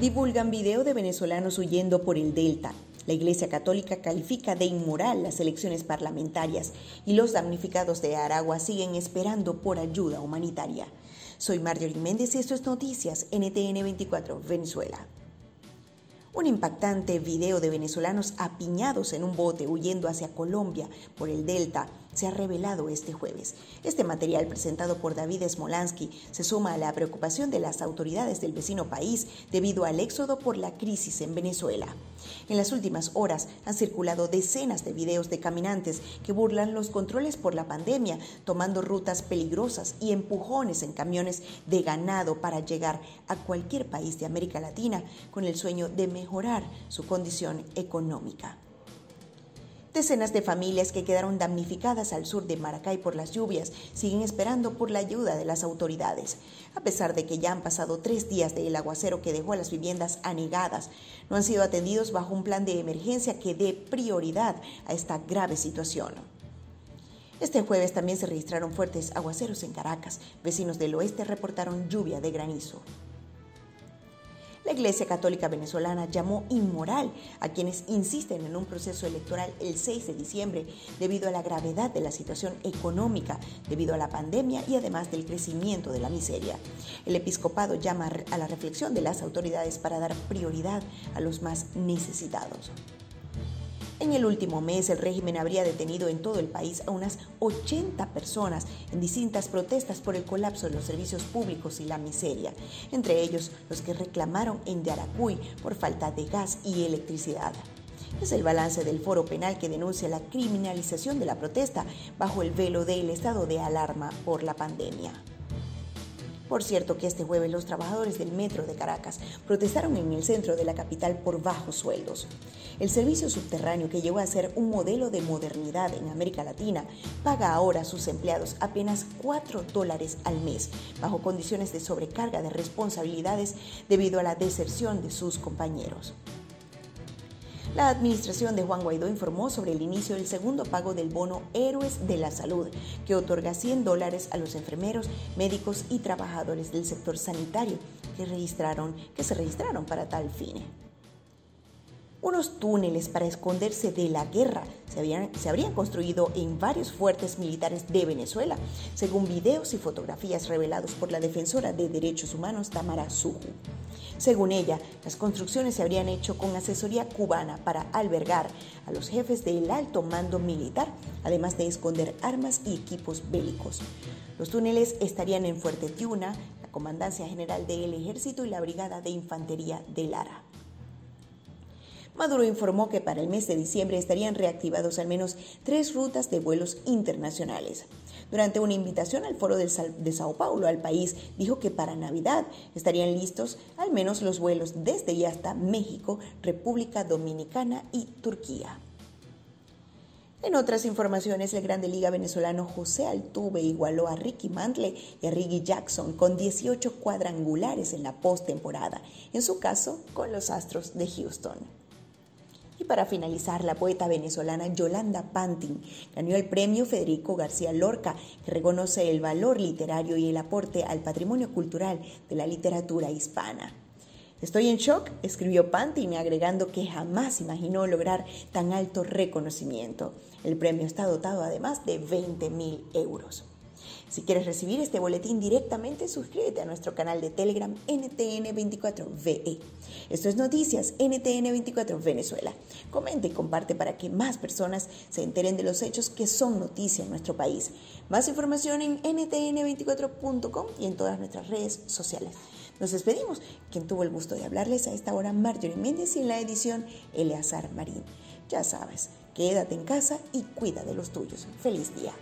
Divulgan video de venezolanos huyendo por el Delta. La Iglesia Católica califica de inmoral las elecciones parlamentarias y los damnificados de Aragua siguen esperando por ayuda humanitaria. Soy Marjorie Méndez y esto es Noticias NTN 24 Venezuela. Un impactante video de venezolanos apiñados en un bote huyendo hacia Colombia por el Delta se ha revelado este jueves. Este material presentado por David Smolansky se suma a la preocupación de las autoridades del vecino país debido al éxodo por la crisis en Venezuela. En las últimas horas han circulado decenas de videos de caminantes que burlan los controles por la pandemia, tomando rutas peligrosas y empujones en camiones de ganado para llegar a cualquier país de América Latina con el sueño de mejorar su condición económica. Decenas de familias que quedaron damnificadas al sur de Maracay por las lluvias siguen esperando por la ayuda de las autoridades. A pesar de que ya han pasado tres días del aguacero que dejó a las viviendas anegadas, no han sido atendidos bajo un plan de emergencia que dé prioridad a esta grave situación. Este jueves también se registraron fuertes aguaceros en Caracas. Vecinos del oeste reportaron lluvia de granizo. La Iglesia Católica Venezolana llamó inmoral a quienes insisten en un proceso electoral el 6 de diciembre debido a la gravedad de la situación económica, debido a la pandemia y además del crecimiento de la miseria. El episcopado llama a la reflexión de las autoridades para dar prioridad a los más necesitados. En el último mes, el régimen habría detenido en todo el país a unas 80 personas en distintas protestas por el colapso de los servicios públicos y la miseria, entre ellos los que reclamaron en Yaracuy por falta de gas y electricidad. Es el balance del foro penal que denuncia la criminalización de la protesta bajo el velo del estado de alarma por la pandemia. Por cierto que este jueves los trabajadores del metro de Caracas protestaron en el centro de la capital por bajos sueldos. El servicio subterráneo, que llegó a ser un modelo de modernidad en América Latina, paga ahora a sus empleados apenas 4 dólares al mes, bajo condiciones de sobrecarga de responsabilidades debido a la deserción de sus compañeros. La administración de Juan Guaidó informó sobre el inicio del segundo pago del bono Héroes de la Salud, que otorga 100 dólares a los enfermeros, médicos y trabajadores del sector sanitario que, registraron, que se registraron para tal fin. Unos túneles para esconderse de la guerra se, habían, habrían construido en varios fuertes militares de Venezuela, según videos y fotografías revelados por la defensora de derechos humanos Tamara Suju. Según ella, las construcciones se habrían hecho con asesoría cubana para albergar a los jefes del alto mando militar, además de esconder armas y equipos bélicos. Los túneles estarían en Fuerte Tiuna, la Comandancia General del Ejército y la Brigada de Infantería de Lara. Maduro informó que para el mes de diciembre estarían reactivados al menos tres rutas de vuelos internacionales. Durante una invitación al foro de Sao Paulo al país, dijo que para Navidad estarían listos al menos los vuelos desde y hasta México, República Dominicana y Turquía. En otras informaciones, el Grande Liga venezolano José Altuve igualó a Ricky Mantle y a Ricky Jackson con 18 cuadrangulares en la postemporada, en su caso con los Astros de Houston. Y para finalizar, la poeta venezolana Yolanda Pantin ganó el premio Federico García Lorca, que reconoce el valor literario y el aporte al patrimonio cultural de la literatura hispana. Estoy en shock, escribió Pantin, agregando que jamás imaginó lograr tan alto reconocimiento. El premio está dotado además de 20 mil euros. Si quieres recibir este boletín directamente, suscríbete a nuestro canal de Telegram NTN24VE. Esto es Noticias NTN24 Venezuela. Comenta y comparte para que más personas se enteren de los hechos que son noticia en nuestro país. Más información en ntn24.com y en todas nuestras redes sociales. Nos despedimos. Quien tuvo el gusto de hablarles a esta hora, Marjorie Méndez y en la edición, Eleazar Marín. Ya sabes, quédate en casa y cuida de los tuyos. Feliz día.